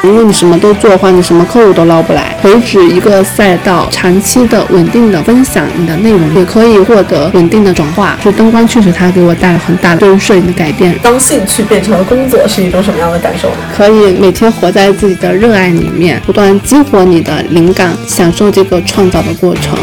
如果你什么都做的话，你什么客户都捞不来。培植一个赛道，长期的稳定的分享你的内容，也可以获得稳定的转化。就灯光确实它给我带来很大的对于摄影的改变。当兴趣变成了工作，是一种什么样的感受呢？可以每天活在自己的热爱里面，不断激活你的灵感，享受这个创造的过程。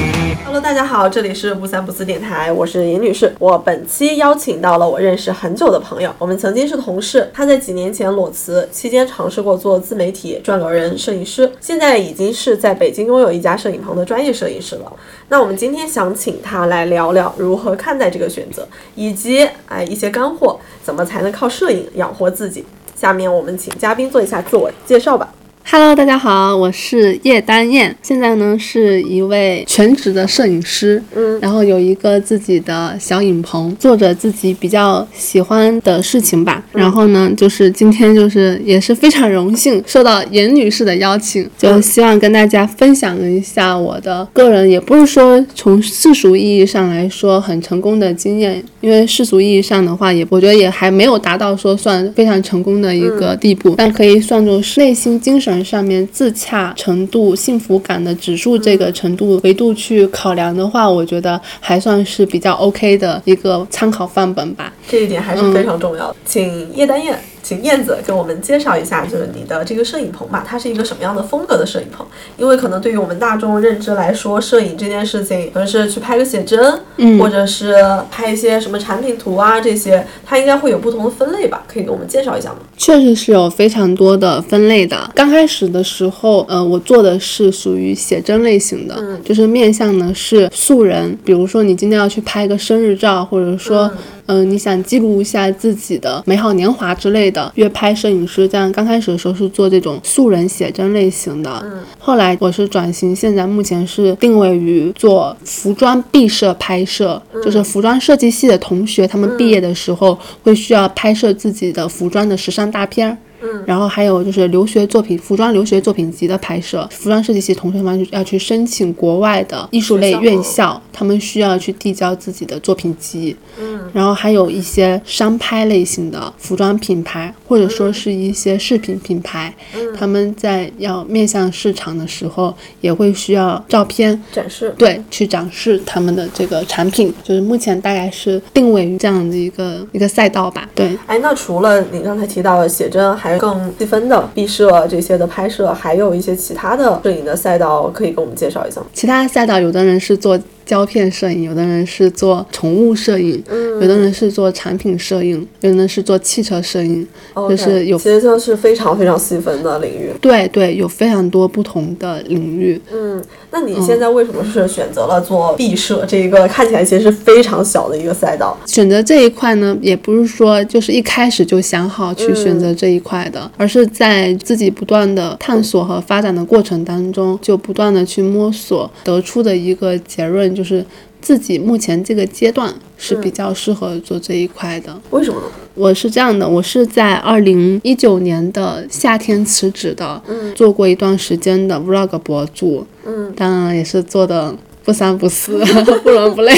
大家好，这里是不三不四电台，我是尹女士。我本期邀请到了我认识很久的朋友，我们曾经是同事。他在几年前裸辞期间尝试过做自媒体、撰稿人、摄影师，现在已经是在北京拥有一家摄影棚的专业摄影师了。那我们今天想请他来聊聊如何看待这个选择，以及哎一些干货，怎么才能靠摄影养活自己。下面我们请嘉宾做一下自我介绍吧。Hello，大家好，我是叶丹燕，现在呢是一位全职的摄影师，嗯，然后有一个自己的小影棚，做着自己比较喜欢的事情吧。然后呢，就是今天就是也是非常荣幸受到严女士的邀请，就希望跟大家分享一下我的个人，也不是说从世俗意义上来说很成功的经验，因为世俗意义上的话，也我觉得也还没有达到说算非常成功的一个地步，但可以算作是内心精神。上面自洽程度、幸福感的指数这个程度维度去考量的话，我觉得还算是比较 OK 的一个参考范本吧。这一点还是非常重要的。请叶丹燕。请燕子给我们介绍一下，就是你的这个摄影棚吧，它是一个什么样的风格的摄影棚？因为可能对于我们大众认知来说，摄影这件事情可能是去拍个写真，嗯，或者是拍一些什么产品图啊这些，它应该会有不同的分类吧？可以给我们介绍一下吗？确实是有非常多的分类的。刚开始的时候，呃，我做的是属于写真类型的，嗯，就是面向的是素人，比如说你今天要去拍个生日照，或者说。嗯，你想记录一下自己的美好年华之类的，约拍摄影师这样。刚开始的时候是做这种素人写真类型的，嗯，后来我是转型，现在目前是定位于做服装毕设拍摄，就是服装设计系的同学，他们毕业的时候会需要拍摄自己的服装的时尚大片儿。然后还有就是留学作品、服装留学作品集的拍摄，服装设计系同学们要去申请国外的艺术类院校，他们需要去递交自己的作品集。嗯，然后还有一些商拍类型的服装品牌，或者说是一些饰品品牌，他们在要面向市场的时候，也会需要照片展示，对，去展示他们的这个产品。就是目前大概是定位于这样的一个一个赛道吧。对，哎，那除了你刚才提到的写真，还更细分的毕设这些的拍摄，还有一些其他的摄影的赛道，可以给我们介绍一下吗？其他赛道，有的人是做。胶片摄影，有的人是做宠物摄影，有的人是做产品摄影，有的人是做汽车摄影，就是有，其实就是非常非常细分的领域。对对，有非常多不同的领域。嗯，那你现在为什么是选择了做毕设这一个看起来其实是非常小的一个赛道？选择这一块呢，也不是说就是一开始就想好去选择这一块的，而是在自己不断的探索和发展的过程当中，就不断的去摸索得出的一个结论。就是自己目前这个阶段是比较适合做这一块的。为什么呢？我是这样的，我是在二零一九年的夏天辞职的，做过一段时间的 vlog 博主，嗯，当然也是做的不三不四，不伦不类。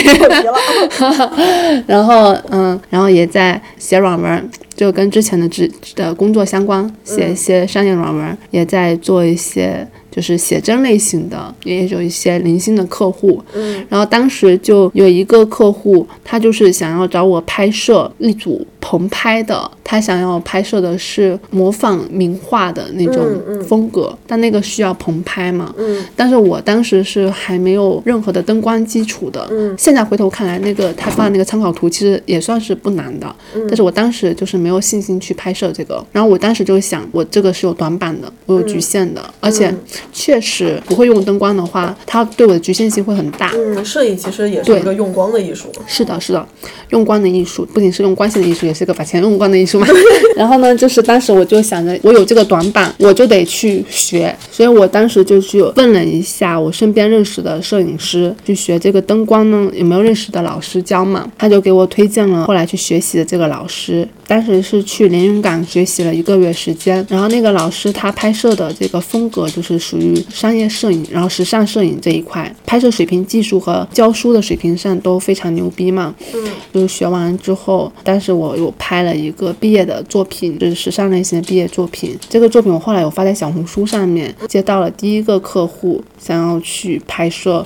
然后，嗯，然后也在写软文，就跟之前的职的工作相关，写一些商业软文，也在做一些。就是写真类型的，也有一些零星的客户。嗯，然后当时就有一个客户，他就是想要找我拍摄一组棚拍的，他想要拍摄的是模仿名画的那种风格，但那个需要棚拍嘛。嗯，但是我当时是还没有任何的灯光基础的。嗯，现在回头看来，那个他发的那个参考图其实也算是不难的。嗯，但是我当时就是没有信心去拍摄这个，然后我当时就想，我这个是有短板的，我有局限的，而且。确实不会用灯光的话，它对我的局限性会很大。嗯，摄影其实也是一个用光的艺术。是的，是的，用光的艺术不仅是用光线的艺术，也是个把钱用光的艺术嘛。然后呢，就是当时我就想着，我有这个短板，我就得去学。所以我当时就去问了一下我身边认识的摄影师，去学这个灯光呢，有没有认识的老师教嘛？他就给我推荐了后来去学习的这个老师，当时是去连云港学习了一个月时间，然后那个老师他拍摄的这个风格就是属于商业摄影，然后时尚摄影这一块，拍摄水平技术和教书的水平上都非常牛逼嘛。嗯，就是学完之后，当时我有拍了一个毕业的作品，就是时尚类型的毕业作品。这个作品我后来有发在小红书上面，接到了第一个客户想要去拍摄。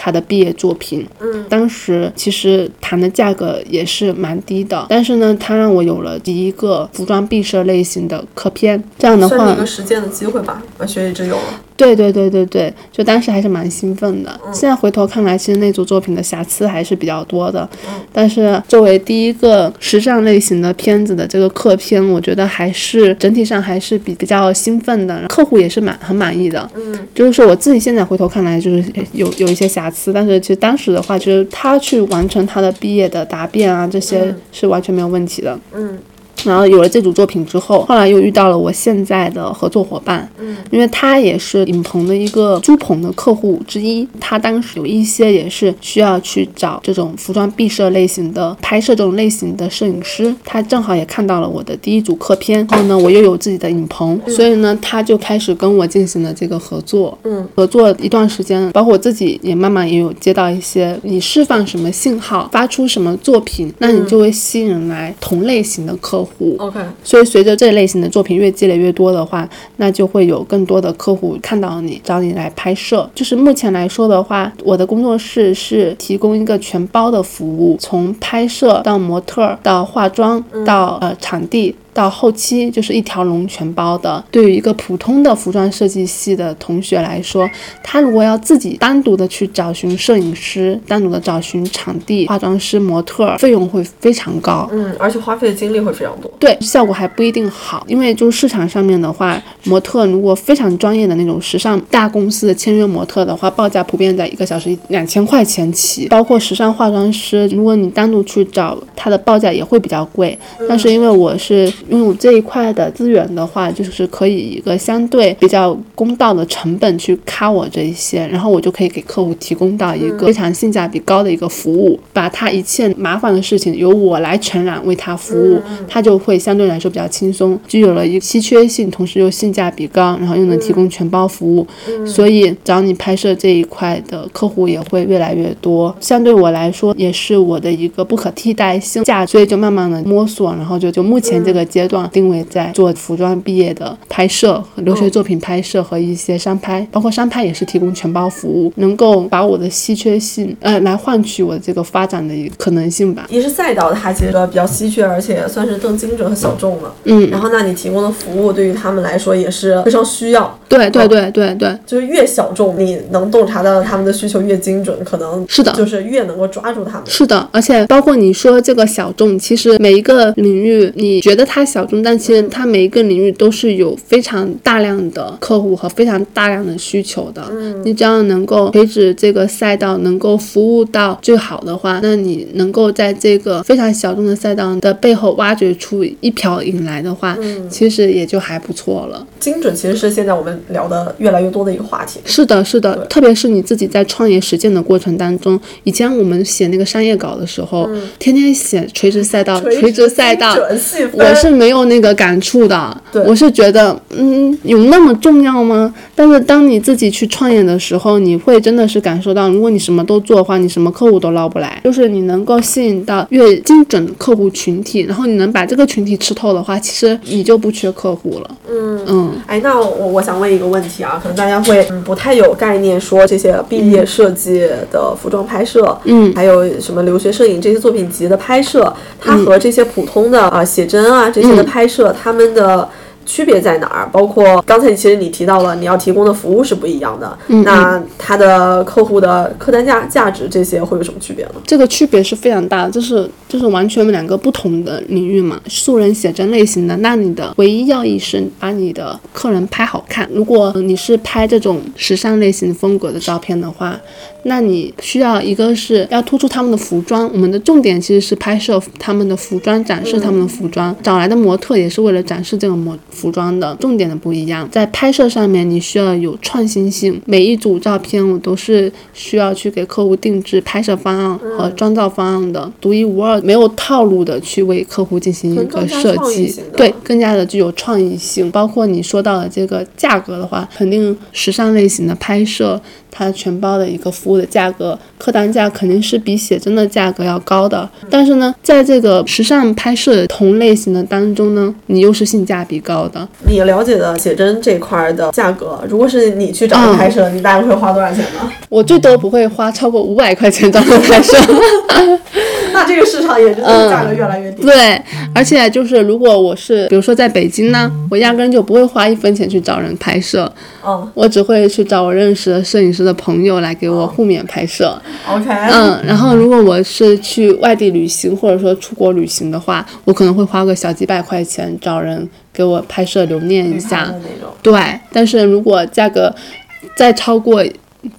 他的毕业作品，嗯，当时其实谈的价格也是蛮低的，但是呢，他让我有了第一个服装毕设类型的课片，这样的话，一个实践的机会吧，把学以致用了。对对对对对，就当时还是蛮兴奋的。现在回头看来，其实那组作品的瑕疵还是比较多的。但是作为第一个时尚类型的片子的这个客片，我觉得还是整体上还是比比较兴奋的，客户也是蛮很满意的。嗯，就是说我自己现在回头看来，就是有有一些瑕疵，但是其实当时的话，就是他去完成他的毕业的答辩啊，这些是完全没有问题的。嗯。然后有了这组作品之后，后来又遇到了我现在的合作伙伴，嗯，因为他也是影棚的一个租棚的客户之一，他当时有一些也是需要去找这种服装毕设类型的拍摄这种类型的摄影师，他正好也看到了我的第一组客片，然后呢，我又有自己的影棚，所以呢，他就开始跟我进行了这个合作，嗯，合作一段时间，包括我自己也慢慢也有接到一些，你释放什么信号，发出什么作品，那你就会吸引来同类型的客户。OK，所以随着这类型的作品越积累越多的话，那就会有更多的客户看到你，找你来拍摄。就是目前来说的话，我的工作室是提供一个全包的服务，从拍摄到模特儿到化妆到呃场地。到后期就是一条龙全包的。对于一个普通的服装设计系的同学来说，他如果要自己单独的去找寻摄影师，单独的找寻场地、化妆师、模特儿，费用会非常高。嗯，而且花费的精力会非常多。对，效果还不一定好，因为就是市场上面的话，模特如果非常专业的那种时尚大公司的签约模特的话，报价普遍在一个小时两千块钱起，包括时尚化妆师，如果你单独去找，他的报价也会比较贵。但是因为我是拥有这一块的资源的话，就是可以一个相对比较公道的成本去卡我这一些，然后我就可以给客户提供到一个非常性价比高的一个服务，把他一切麻烦的事情由我来承揽为他服务，他就会相对来说比较轻松，具有了一个稀缺性，同时又性价比高，然后又能提供全包服务，所以找你拍摄这一块的客户也会越来越多。相对我来说，也是我的一个不可替代性价，所以就慢慢的摸索，然后就就目前这个阶段定位在做服装毕业的拍摄、留学作品拍摄和一些商拍，包括商拍也是提供全包服务，能够把我的稀缺性，呃，来换取我这个发展的一个可能性吧。一是赛道它其实比较稀缺，而且算是更精准和小众了。嗯，然后那你提供的服务对于他们来说也是非常需要。对对对对对，就是越小众，你能洞察到他们的需求越精准，可能是的就是越能够抓住他们。是的，而且包括你说这个小众，其实每一个领域你觉得它小众，但其实它每一个领域都是有非常大量的客户和非常大量的需求的。嗯，你只要能够垂直这个赛道，能够服务到最好的话，那你能够在这个非常小众的赛道的背后挖掘出一瓢饮来的话，嗯其实也就还不错了。精准其实是现在我们聊的越来越多的一个话题。是的，是的，特别是你自己在创业实践的过程当中，以前我们写那个商业稿的时候，天天写垂直赛道，垂直赛道，我是没有那个感触的对。我是觉得，嗯，有那么重要吗？但是当你自己去创业的时候，你会真的是感受到，如果你什么都做的话，你什么客户都捞不来。就是你能够吸引到越精准的客户群体，然后你能把这个群体吃透的话，其实你就不缺客户了。嗯嗯。哎，那我我想问一个问题啊，可能大家会嗯不太有概念，说这些毕业设计的服装拍摄，嗯还有什么留学摄影这些作品集的拍摄，它嗯和这些普通的啊、写真啊这些的拍摄，他们的。区别在哪儿？包括刚才其实你提到了，你要提供的服务是不一样的。嗯那它的客户的客单价价值这些会有什么区别呢？这个区别是非常大的，就是就是完全两个不同的领域嘛。素人写真类型的，那你的唯一要义是把你的客人拍好看。如果你是拍这种时尚类型风格的照片的话，那你需要一个是要突出他们的服装，我们的重点其实是拍摄他们的服装，展示他们的服装。找来的模特也是为了展示这个模服装的，重点的不一样。在拍摄上面，你需要有创新性，每一组照片我都是需要去给客户定制拍摄方案和妆造方案的，独一无二较没有套路的去为客户进行一个设计，对，更加的具有创意性。包括你说到的这个价格的话，肯定时尚类型的拍摄。它全包的一个服务的价格，客单价肯定是比写真的价格要高的。但是呢，在这个时尚拍摄同类型的当中呢，你又是性价比高的。你了解的写真这块的价格，如果是你去找人拍摄，你大概会花多少钱呢？我最多不会花超过五百块钱找人拍摄。那这个市场也是价格越来越低。对，而且就是如果我是比如说在北京呢，我压根就不会花一分钱去找人拍摄。嗯，我只会去找我认识的摄影师的朋友来给我互免拍摄。OK。嗯，然后如果我是去外地旅行或者说出国旅行的话，我可能会花个小几百块钱找人给我拍摄留念一下。对，但是如果价格再超过。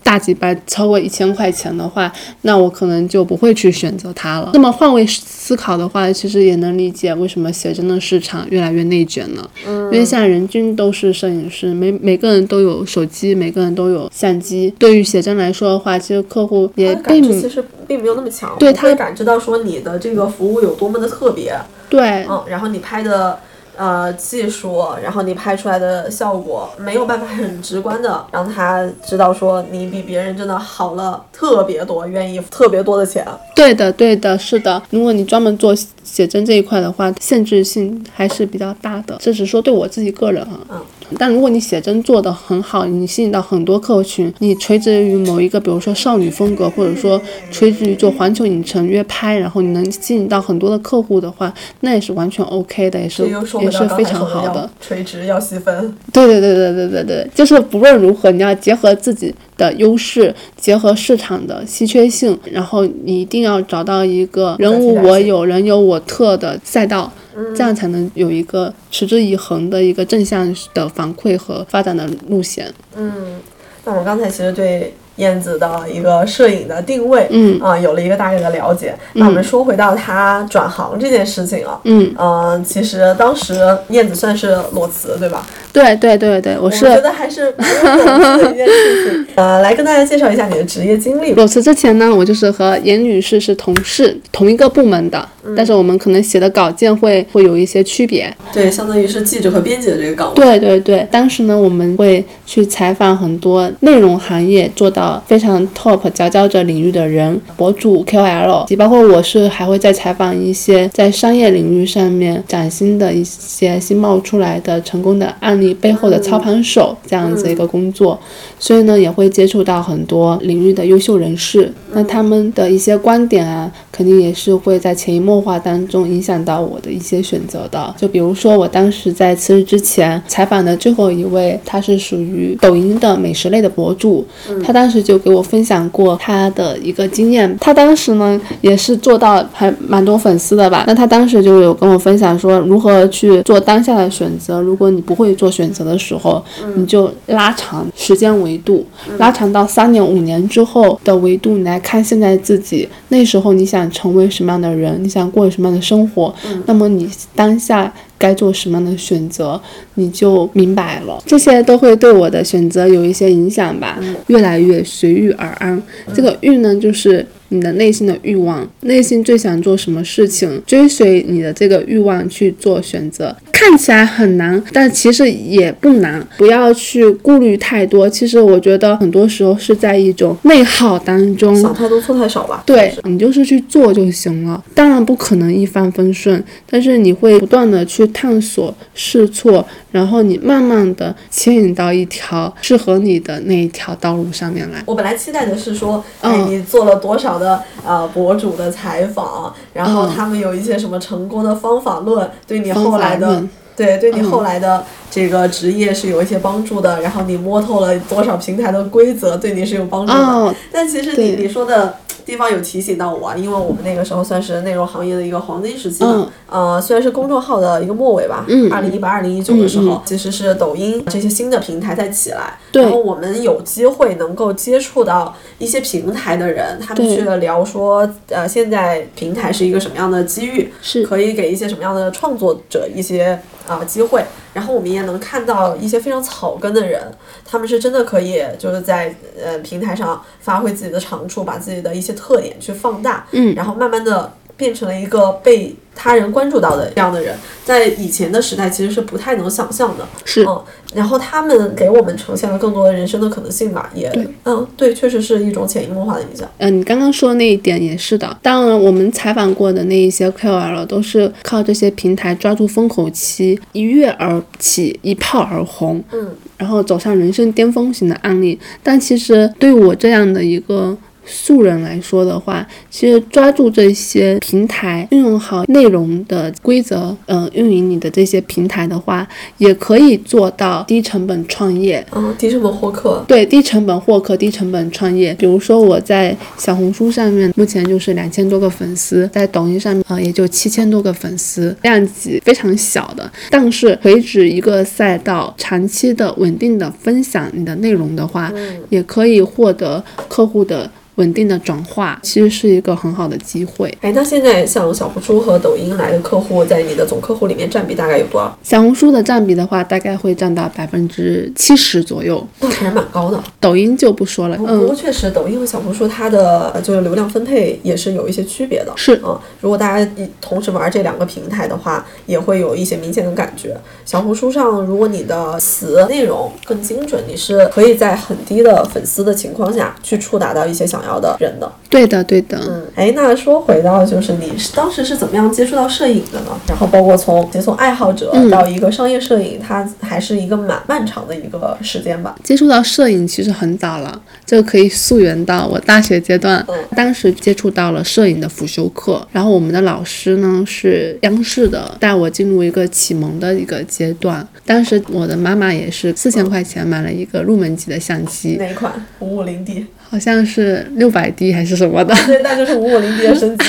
大几百超过一千块钱的话，那我可能就不会去选择它了。那么换位思考的话，其实也能理解为什么写真的市场越来越内卷了。嗯，因为现在人均都是摄影师，每每个人都有手机，每个人都有相机。对于写真来说的话，其实客户也并其实并没有那么强，对他感知到说你的这个服务有多么的特别。对，嗯，然后你拍的。呃，技术，然后你拍出来的效果没有办法很直观的让他知道说你比别人真的好了特别多，愿意特别多的钱。对的，对的，是的。如果你专门做写真这一块的话，限制性还是比较大的。这只是说对我自己个人啊。嗯。但如果你写真做的很好，你吸引到很多客户群，你垂直于某一个，比如说少女风格，或者说垂直于做环球影城约拍，然后你能吸引到很多的客户的话，那也是完全 OK 的，也是也是非常好的。垂直要细分。对对对对对对对，就是不论如何，你要结合自己的优势，结合市场的稀缺性，然后你一定要找到一个人无我有，人有我特的赛道。这样才能有一个持之以恒的一个正向的反馈和发展的路线。嗯，那我刚才其实对。燕子的一个摄影的定位，嗯啊，有了一个大概的了解。那我们说回到他转行这件事情啊，嗯嗯，其实当时燕子算是裸辞，对吧？对对对对，我是觉得还是蛮有意思的一件事情。呃，来跟大家介绍一下你的职业经历。裸辞之前呢，我就是和严女士是同事，同一个部门的，但是我们可能写的稿件会会有一些区别。对，相当于是记者和编辑的这个岗位。对对对，当时呢，我们会去采访很多内容行业做到。非常 top 佼佼者领域的人，博主 KOL，及包括我是还会再采访一些在商业领域上面崭新的一些新冒出来的成功的案例背后的操盘手这样子一个工作，所以呢也会接触到很多领域的优秀人士，那他们的一些观点啊，肯定也是会在潜移默化当中影响到我的一些选择的。就比如说我当时在辞职之前采访的最后一位，他是属于抖音的美食类的博主，他当时就给我分享过他的一个经验，他当时呢也是做到还蛮多粉丝的吧。那他当时就有跟我分享说，如何去做当下的选择。如果你不会做选择的时候，你就拉长时间维度，拉长到三年、五年之后的维度，你来看现在自己那时候你想成为什么样的人，你想过什么样的生活，那么你当下。该做什么样的选择，你就明白了。这些都会对我的选择有一些影响吧。越来越随遇而安。这个遇呢，就是你的内心的欲望，内心最想做什么事情，追随你的这个欲望去做选择。看起来很难，但其实也不难。不要去顾虑太多。其实我觉得很多时候是在一种内耗当中，想太多错太少吧。对你就是去做就行了。当然不可能一帆风顺，但是你会不断的去探索试错，然后你慢慢的牵引到一条适合你的那一条道路上面来。我本来期待的是说，哎，你做了多少的呃博主的采访，然后他们有一些什么成功的方法论，对你后来的。对，对你后来的这个职业是有一些帮助的，然后你摸透了多少平台的规则，对你是有帮助的。但其实你你说的。地方有提醒到我，因为我们那个时候算是内容行业的一个黄金时期嘛。呃，虽然是公众号的一个末尾吧，二零一八、二零一九的时候，其实是抖音这些新的平台在起来，然后我们有机会能够接触到一些平台的人，他们去聊说，呃，现在平台是一个什么样的机遇，是可以给一些什么样的创作者一些啊机会。然后我们也能看到一些非常草根的人，他们是真的可以就是在呃平台上发挥自己的长处，把自己的一些特点去放大，嗯，然后慢慢的变成了一个被他人关注到的这样的人，在以前的时代其实是不太能想象的。是，嗯，然后他们给我们呈现了更多的人生的可能性吧，也，嗯，对，确实是一种潜移默化的影响。嗯，你刚刚说的那一点也是的。当然，我们采访过的那一些 KOL 都是靠这些平台抓住风口期，一跃而起，一炮而红，嗯，然后走上人生巅峰型的案例。但其实对我这样的一个。素人来说的话，其实抓住这些平台，运用好内容的规则，嗯，运营你的这些平台的话，也可以做到低成本创业。嗯，低成本获客。对，低成本获客，低成本创业。比如说我在小红书上面，目前就是两千多个粉丝，在抖音上面啊，也就七千多个粉丝，量级非常小的。但是垂直一个赛道，长期的稳定的分享你的内容的话，也可以获得客户的。稳定的转化其实是一个很好的机会。哎，那现在像小红书和抖音来的客户，在你的总客户里面占比大概有多少？小红书的占比的话，大概会占到百分之七十左右，那还是蛮高的。抖音就不说了，嗯不过确实，抖音和小红书它的就是流量分配也是有一些区别的。是嗯，如果大家同时玩这两个平台的话，也会有一些明显的感觉。小红书上，如果你的词内容更精准，你是可以在很低的粉丝的情况下去触达到一些想要。的人的，对的，对的，嗯，哎，那说回到就是你当时是怎么样接触到摄影的呢？然后包括从从爱好者到一个商业摄影，它还是一个蛮漫长的一个时间吧。接触到摄影其实很早了，就可以溯源到我大学阶段，当时接触到了摄影的辅修课，然后我们的老师呢是央视的，带我进入一个启蒙的一个阶段。当时我的妈妈也是四千块钱买了一个入门级的相机，哪款？五五零 D。好像是六百 D 还是什么的，对，那就是五五零 D 的升级。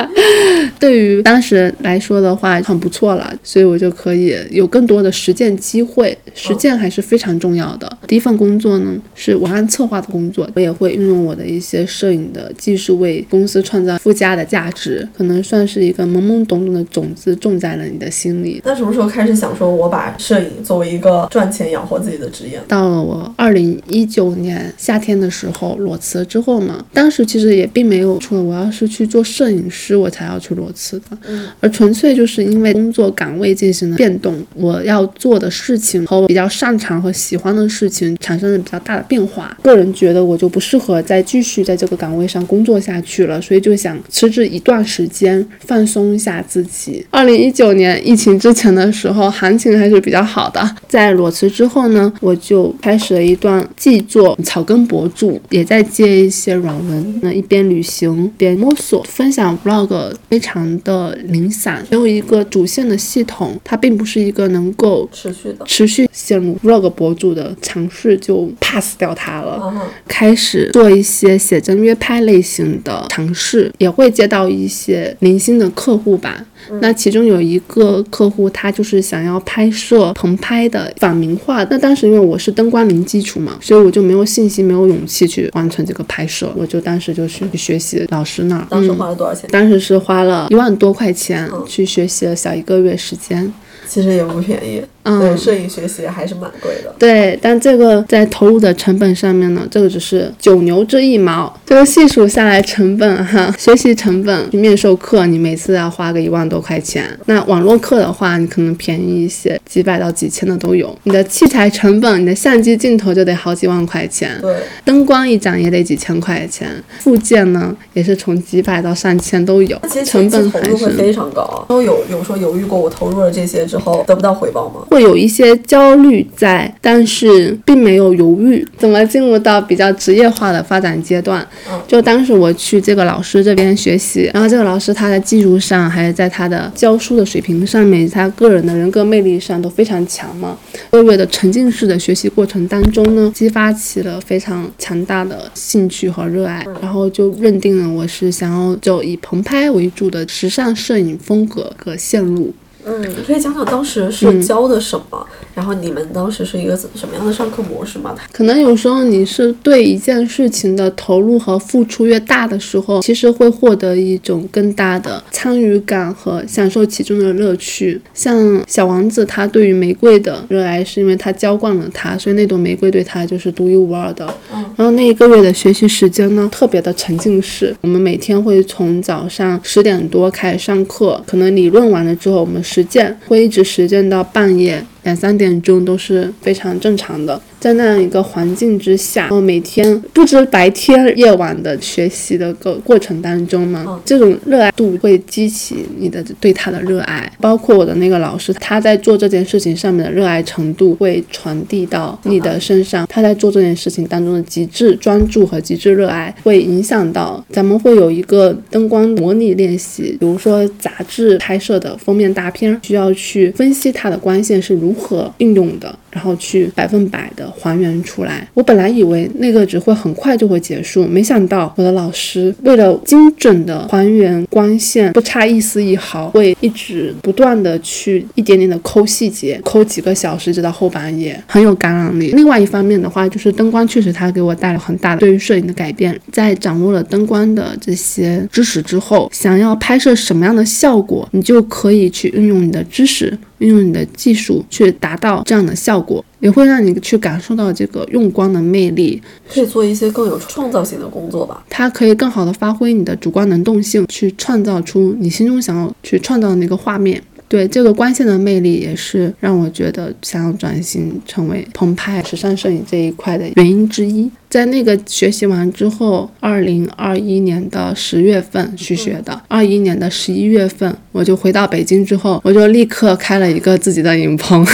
对于当时来说的话，很不错了，所以我就可以有更多的实践机会。实践还是非常重要的。第一份工作呢是文案策划的工作，我也会运用我的一些摄影的技术为公司创造附加的价值，可能算是一个懵懵懂懂的种子种在了你的心里。那什么时候开始想说我把摄影作为一个赚钱养活自己的职业？到了我二零一九年夏天的时候。裸辞之后嘛，当时其实也并没有说我要是去做摄影师，我才要去裸辞的，而纯粹就是因为工作岗位进行了变动，我要做的事情和我比较擅长和喜欢的事情产生了比较大的变化。个人觉得我就不适合再继续在这个岗位上工作下去了，所以就想辞职一段时间，放松一下自己。二零一九年疫情之前的时候，行情还是比较好的。在裸辞之后呢，我就开始了一段既做草根博主。也在接一些软文，那一边旅行边摸索，分享 vlog 非常的零散，没有一个主线的系统，它并不是一个能够持续的持续陷入 vlog 博主的尝试，就 pass 掉它了。开始做一些写真约拍类型的尝试，也会接到一些零星的客户吧。那其中有一个客户，他就是想要拍摄棚拍的仿名画。那当时因为我是灯光零基础嘛，所以我就没有信心，没有勇气去完成这个拍摄。我就当时就去学习老师那儿。当时花了多少钱？当时是花了一万多块钱去学习了小一个月时间。其实也不便宜。对，摄影学习还是蛮贵的。对，但这个在投入的成本上面呢，这个只是九牛之一毛。这个细数下来，成本哈，学习成本，面授课你每次要花个一万多块钱。那网络课的话，你可能便宜一些，几百到几千的都有。你的器材成本，你的相机镜头就得好几万块钱。对，灯光一盏也得几千块钱。附件呢，也是从几百到上千都有。成本投入会非常高。都有有说犹豫过，我投入了这些之后得不到回报吗？会有一些焦虑在，但是并没有犹豫。怎么进入到比较职业化的发展阶段？就当时我去这个老师这边学习，然后这个老师他在技术上，还是在他的教书的水平上面，他个人的人格魅力上都非常强嘛。个月的沉浸式的学习过程当中呢，激发起了非常强大的兴趣和热爱，然后就认定了我是想要就以棚拍为主的时尚摄影风格和线路。嗯，你可以讲讲当时是教的什么，然后你们当时是一个怎什么样的上课模式吗？可能有时候你是对一件事情的投入和付出越大的时候，其实会获得一种更大的参与感和享受其中的乐趣。像小王子，他对于玫瑰的热爱是因为他浇灌了它，所以那朵玫瑰对他就是独一无二的。嗯，然后那一个月的学习时间呢，特别的沉浸式。我们每天会从早上十点多开始上课，可能理论完了之后，我们实践会一直实践到半夜。两三点钟都是非常正常的，在那样一个环境之下，然后每天不知白天夜晚的学习的个过程当中呢，这种热爱度会激起你的对他的热爱。包括我的那个老师，他在做这件事情上面的热爱程度会传递到你的身上，他在做这件事情当中的极致专注和极致热爱，会影响到咱们会有一个灯光模拟练习，比如说杂志拍摄的封面大片，需要去分析它的光线是如。如何应用的，然后去百分百的还原出来。我本来以为那个只会很快就会结束，没想到我的老师为了精准的还原光线，不差一丝一毫，会一直不断的去一点点的抠细节，抠几个小时，直到后半夜，很有感染力。另外一方面的话，就是灯光确实它给我带来很大的对于摄影的改变。在掌握了灯光的这些知识之后，想要拍摄什么样的效果，你就可以去运用你的知识。运用你的技术去达到这样的效果，也会让你去感受到这个用光的魅力，可以做一些更有创造性的工作吧。它可以更好的发挥你的主观能动性，去创造出你心中想要去创造的那个画面。对这个光线的魅力，也是让我觉得想要转型成为澎湃时尚摄影这一块的原因之一。在那个学习完之后，二零二一年的十月份去学的，二一年的十一月份我就回到北京之后，我就立刻开了一个自己的影棚。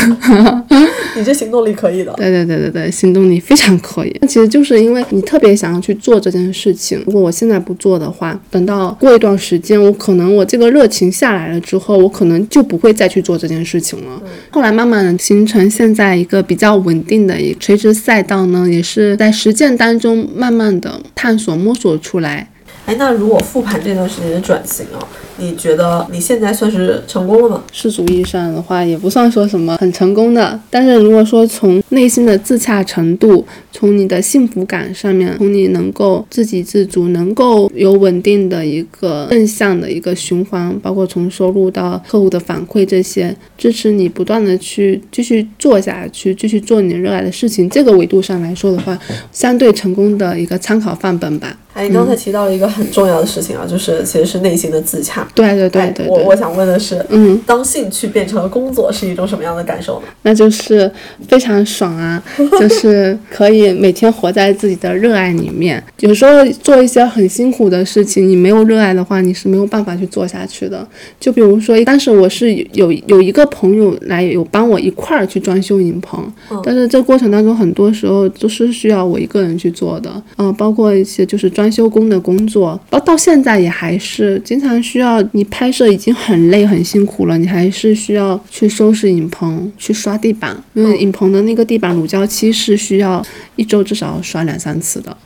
你这行动力可以的。对对对对对，行动力非常可以。那其实就是因为你特别想要去做这件事情。如果我现在不做的话，等到过一段时间，我可能我这个热情下来了之后，我可能就不会再去做这件事情了。后来慢慢的形成现在一个比较稳定的一垂直赛道呢，也是在实践。当中慢慢的探索摸索出来。哎，那如果复盘这段时间的转型啊，你觉得你现在算是成功了吗？世俗意义上的话，也不算说什么很成功的。但是如果说从内心的自洽程度，从你的幸福感上面，从你能够自给自足，能够有稳定的一个正向的一个循环，包括从收入到客户的反馈这些，支持你不断的去继续做下去，继续做你热爱的事情，这个维度上来说的话，相对成功的一个参考范本吧。哎，你刚才提到了一个很重要的事情啊，就是其实是内心的自洽。对对对对。我我想问的是，嗯，当兴趣变成了工作是一种什么样的感受呢？那就是非常爽啊，就是可以每天活在自己的热爱里面。有时候做一些很辛苦的事情，你没有热爱的话，你是没有办法去做下去的。就比如说，当时我是有有一个朋友来有帮我一块儿去装修影棚，但是这过程当中很多时候都是需要我一个人去做的，嗯，包括一些就是装。装修工的工作，到到现在也还是经常需要你拍摄，已经很累很辛苦了，你还是需要去收拾影棚，去刷地板，因为影棚的那个地板乳胶漆是需要一周至少刷两三次的。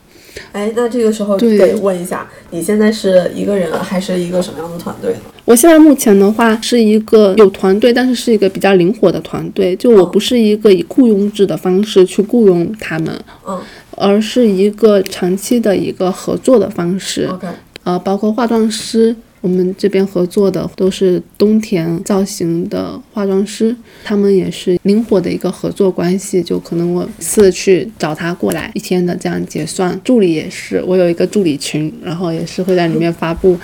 哎，那这个时候得问一下，你现在是一个人还是一个什么样的团队呢？我现在目前的话是一个有团队，但是是一个比较灵活的团队，就我不是一个以雇佣制的方式去雇佣他们。嗯。而是一个长期的一个合作的方式，呃，包括化妆师，我们这边合作的都是东田造型的化妆师，他们也是灵活的一个合作关系，就可能我次去找他过来一天的这样结算，助理也是，我有一个助理群，然后也是会在里面发布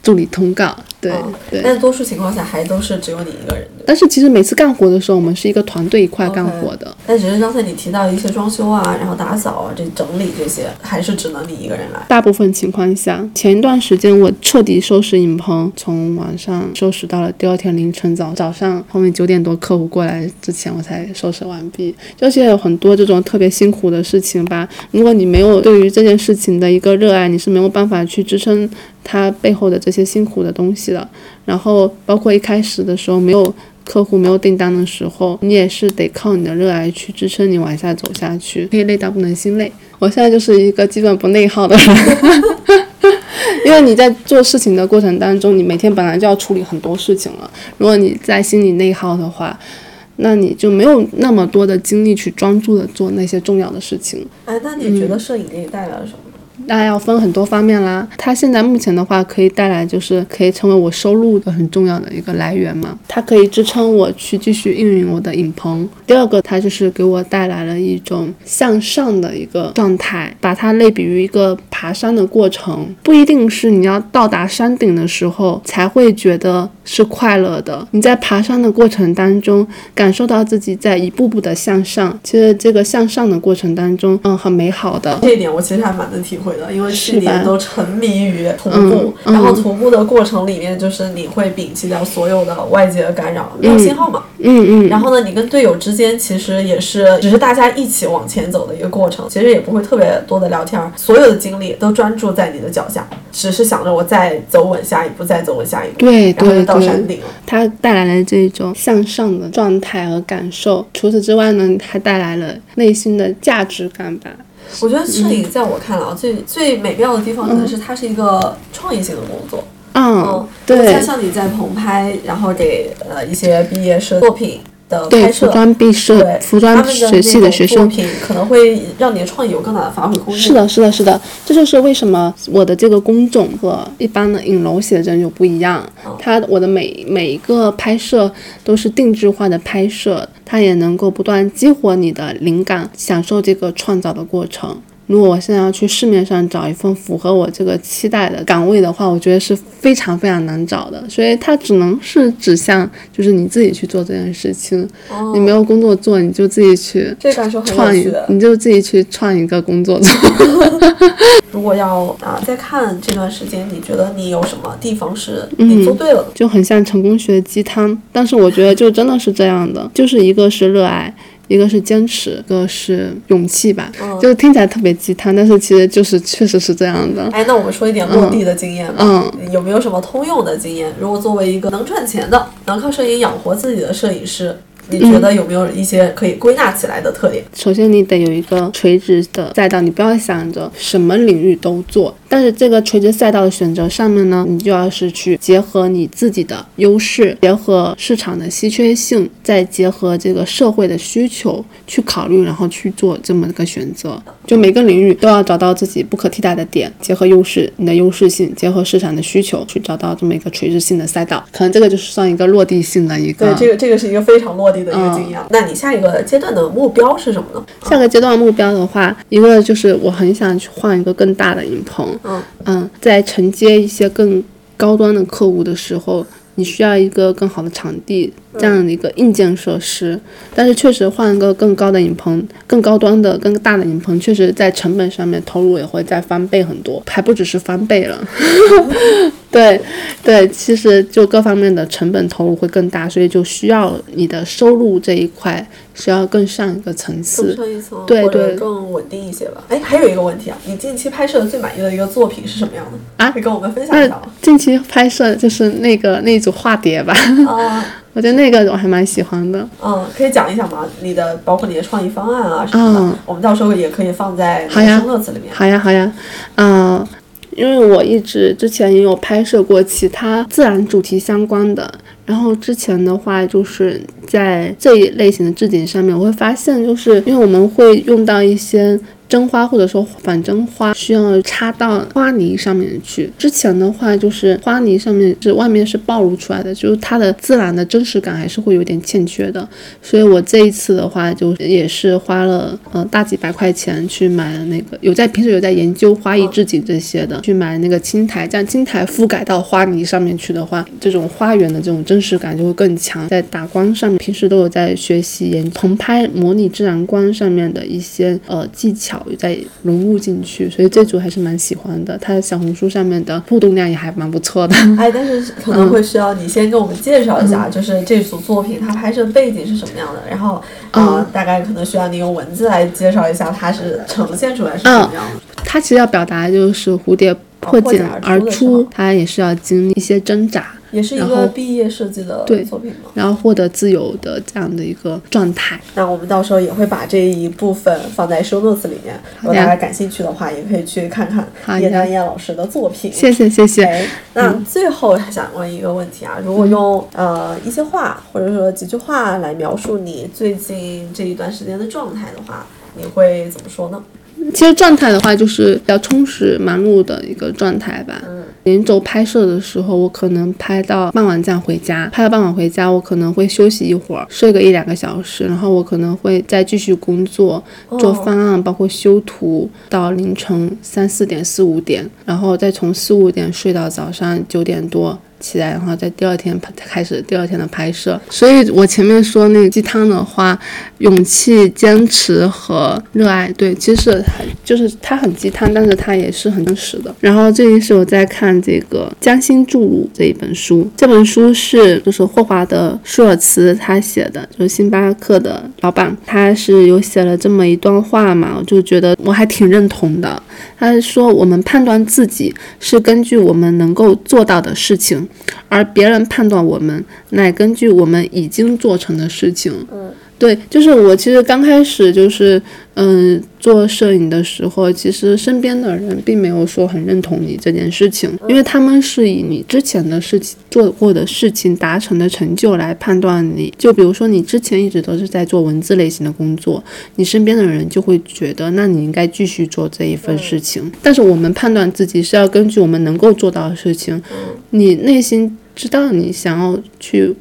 助理通告。对对，但多数情况下还都是只有你一个人。但是其实每次干活的时候，我们是一个团队一块干活的。但只是刚才你提到一些装修啊，然后打扫啊，这整理这些，还是只能你一个人来。大部分情况下，前一段时间我彻底收拾影棚，从晚上收拾到了第二天凌晨早早上，后面九点多客户过来之前，我才收拾完毕。就现在有很多这种特别辛苦的事情吧，如果你没有对于这件事情的一个热爱，你是没有办法去支撑。它背后的这些辛苦的东西了，然后包括一开始的时候没有客户、没有订单的时候，你也是得靠你的热爱去支撑你往下走下去，可以累到不能心累。我现在就是一个基本不内耗的人。因为你在做事情的过程当中，你每天本来就要处理很多事情了，如果你在心里内耗的话，那你就没有那么多的精力去专注的做那些重要的事情。哎，那你觉得摄影给你带来了什么？那要分很多方面啦。它现在目前的话，可以带来就是可以成为我收入的很重要的一个来源嘛。它可以支撑我去继续运营我的影棚。第二个，它就是给我带来了一种向上的一个状态，把它类比于一个爬山的过程，不一定是你要到达山顶的时候才会觉得是快乐的。你在爬山的过程当中，感受到自己在一步步的向上，其实这个向上的过程当中，嗯，很美好的。这一点我其实还蛮能体会的，因为去年都沉迷于徒步，然后徒步的过程里面，就是你会摒弃掉所有的外界的干扰，没有信号嘛。嗯嗯，然后呢，你跟队友之间其实也是只是大家一起往前走的一个过程，其实也不会特别多的聊天儿，所有的精力都专注在你的脚下，只是想着我再走稳下一步，再走稳下一步，对然后就对对到山。顶了。它带来了这种向上的状态和感受。除此之外呢，还带来了内心的价值感吧。我觉得摄影在我看来啊，最最美妙的地方可能是它是一个创意性的工作。嗯嗯，，对像像你在棚拍，然后给呃一些毕业生作品的对，拍摄，服装毕设，服装学系的学生。作品可能会让你的创意有更大的发挥空间。是的，是的，是的，这就是为什么我的这个工种和一般的影楼写真就不一样。它我的每每一个拍摄都是定制化的拍摄，它也能够不断激活你的灵感，享受这个创造的过程。如果我现在要去市面上找一份符合我这个期待的岗位的话，我觉得是非常非常难找的，所以它只能是指向就是你自己去做这件事情。你没有工作做，你就自己去这感受很创。你就自己去创一个工作做。如果要啊再看这段时间，你觉得你有什么地方是嗯你做对了的？就很像成功学鸡汤，但是我觉得就真的是这样的，就是一个是热爱，一个是坚持，一个是勇气吧，嗯就是听起来特别鸡汤，但是其实就是确实是这样的。哎，那我们说一点落地的经验吧。嗯有没有什么通用的经验？如果作为一个能赚钱的、能靠摄影养活自己的摄影师，你觉得有没有一些可以归纳起来的特点？首先，你得有一个垂直的赛道，你不要想着什么领域都做。但是这个垂直赛道的选择上面呢，你就要是去结合你自己的优势，结合市场的稀缺性，再结合这个社会的需求去考虑，然后去做这么一个选择。就每个领域都要找到自己不可替代的点，结合优势，你的优势性，结合市场的需求，去找到这么一个垂直性的赛道。可能这个就是算一个落地性的一个。对，这个这个是一个非常落地的一个经验。那你下一个阶段的目标是什么呢？下个阶段目标的话，一个就是我很想去换一个更大的影棚，嗯嗯，在承接一些更高端的客户的时候，你需要一个更好的场地，这样的一个硬件设施。但是确实换一个更高的影棚、更高端的、更大的影棚，确实在成本上面投入也会再翻倍很多，还不只是翻倍了。对对，其实就各方面的成本投入会更大，所以就需要你的收入这一块需要更上一个层更次。上一层，对对更稳定一些吧。哎，还有一个问题啊，你近期拍摄的最满意的一个作品是什么样的？啊可以跟我们分享一下吗？近期拍摄就是那个那组化蝶吧，啊，我觉得那个我还蛮喜欢的。嗯，可以讲一讲吗？你的包括你的创意方案啊什么的，嗯我们到时候也可以放在那好呀。好呀，好呀，嗯、因为我一直之前也有拍摄过其他自然主题相关的，然后之前的话就是在这一类型的置景上面，我会发现就是因为我们会用到一些。真花或者说仿真花需要插到花泥上面去。之前的话就是花泥上面是外面是暴露出来的，就是它的自然的真实感还是会有点欠缺的。所以我这一次的话，就也是花了呃大几百块钱去买了那个有在平时有在研究花艺置景这些的，去买那个青苔，这样青苔覆盖到花泥上面去的话，这种花园的这种真实感就会更强。在打光上面，平时都有在学习研棚拍模拟自然光上面的一些呃技巧，有在融入进去，所以这组还是蛮喜欢的。它的小红书上面的互动量也还蛮不错的。哎，但是可能会需要你先给我们介绍一下，就是这组作品它拍摄背景是什么样的，然后啊、呃大概可能需要你用文字来介绍一下它是呈现出来是什么样的。它其实要表达的就是蝴蝶破茧而出，它也是要经历一些挣扎，也是一个毕业设计的作品吗？然后获得自由的这样的一个状态。那我们到时候也会把这一部分放在 show notes 里面，如果大家感兴趣的话，也可以去看看叶丹燕老师的作品。谢谢谢谢。哎，那最后想问一个问题啊，如果用呃一些话或者说几句话来描述你最近这一段时间的状态的话，你会怎么说呢？其实状态的话，就是比较充实、忙碌的一个状态吧。嗯，连轴拍摄的时候，我可能拍到傍晚这样回家，拍到傍晚回家，我可能会休息一会儿，睡个一两个小时，然后我可能会再继续工作，做方案，包括修图，到凌晨三四点、四五点，然后再从四五点睡到早上九点多。起来，然后在第二天拍开始第二天的拍摄，所以我前面说那个鸡汤的话，勇气、坚持和热爱，对，其实很就是它很鸡汤，但是它也是很真实的。然后最近是我在看这个《将心注入》这一本书，这本书是就是霍华德舒尔茨他写的，就是星巴克的老板，他是有写了这么一段话嘛，我就觉得我还挺认同的。他说我们判断自己是根据我们能够做到的事情。而别人判断我们，乃根据我们已经做成的事情。嗯，对，就是我其实刚开始就是，嗯，做摄影的时候，其实身边的人并没有说很认同你这件事情，因为他们是以你之前的事情做过的事情达成的成就来判断你。就比如说你之前一直都是在做文字类型的工作，你身边的人就会觉得，那你应该继续做这一份事情。但是我们判断自己是要根据我们能够做到的事情，你内心知道你想要去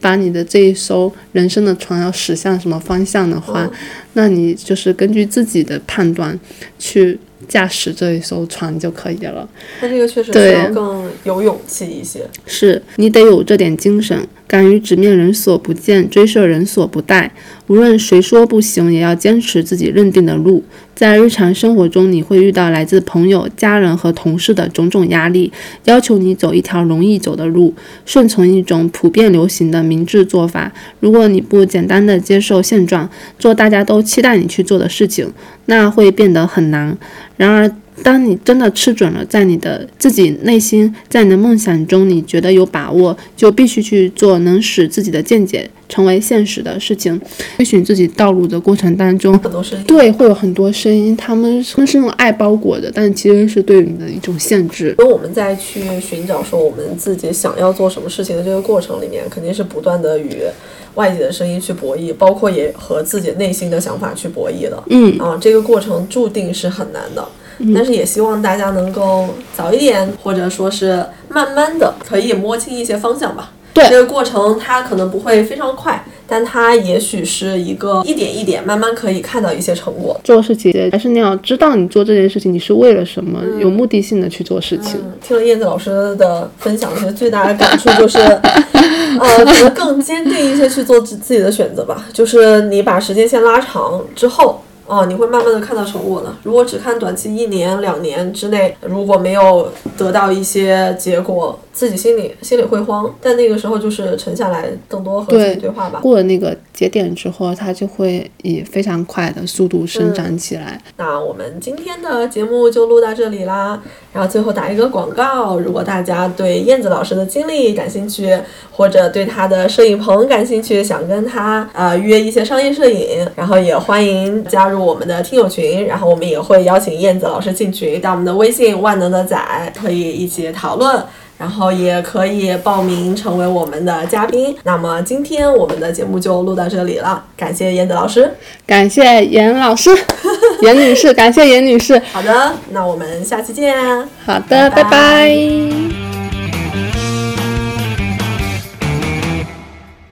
把你的这一艘人生的船要驶向什么方向的话，那你就是根据自己的判断去驾驶这一艘船就可以了。那这个确实要更有勇气一些。是你得有这点精神，敢于直面人所不见，追涉人所不待。无论谁说不行，也要坚持自己认定的路。在日常生活中，你会遇到来自朋友、家人和同事的种种压力，要求你走一条容易走的路，顺从一种普遍流行的明智做法。如果你不简单的接受现状，做大家都期待你去做的事情，那会变得很难。然而，当你真的吃准了，在你的自己内心，在你的梦想中，你觉得有把握，就必须去做能使自己的见解成为现实的事情。追寻自己道路的过程当中，很多声音，对，会有很多声音，他们他们是用爱包裹的，但其实是对你的一种限制。因为我们在去寻找说我们自己想要做什么事情的这个过程里面，肯定是不断的与外界的声音去博弈，包括也和自己内心的想法去博弈的。嗯啊，这个过程注定是很难的。但是也希望大家能够早一点，或者说是慢慢的，可以摸清一些方向吧。对这个过程它可能不会非常快，但它也许是一个一点一点慢慢可以看到一些成果。做事情还是那样知道你做这件事情你是为了什么，有目的性的去做事情。嗯，听了燕子老师的分享，其实最大的感触就是，呃，可能更坚定一些去做自自己的选择吧。就是你把时间线拉长之后。哦，你会慢慢的看到成果的。如果只看短期一年两年之内，如果没有得到一些结果，自己心里心里会慌。但那个时候就是沉下来，更多和自己对话吧。过了那个节点之后，它就会以非常快的速度生长起来。那我们今天的节目就录到这里啦。然后最后打一个广告，如果大家对燕子老师的经历感兴趣，或者对他的摄影棚感兴趣，想跟他呃约一些商业摄影，然后也欢迎加入我们的听友群，然后我们也会邀请燕子老师进群，到我们的微信万能的仔可以一起讨论。然后也可以报名成为我们的嘉宾。那么今天我们的节目就录到这里了，感谢燕子老师。感谢严老师，严女士，感谢严女士。好的，那我们下期见。好的，拜拜拜拜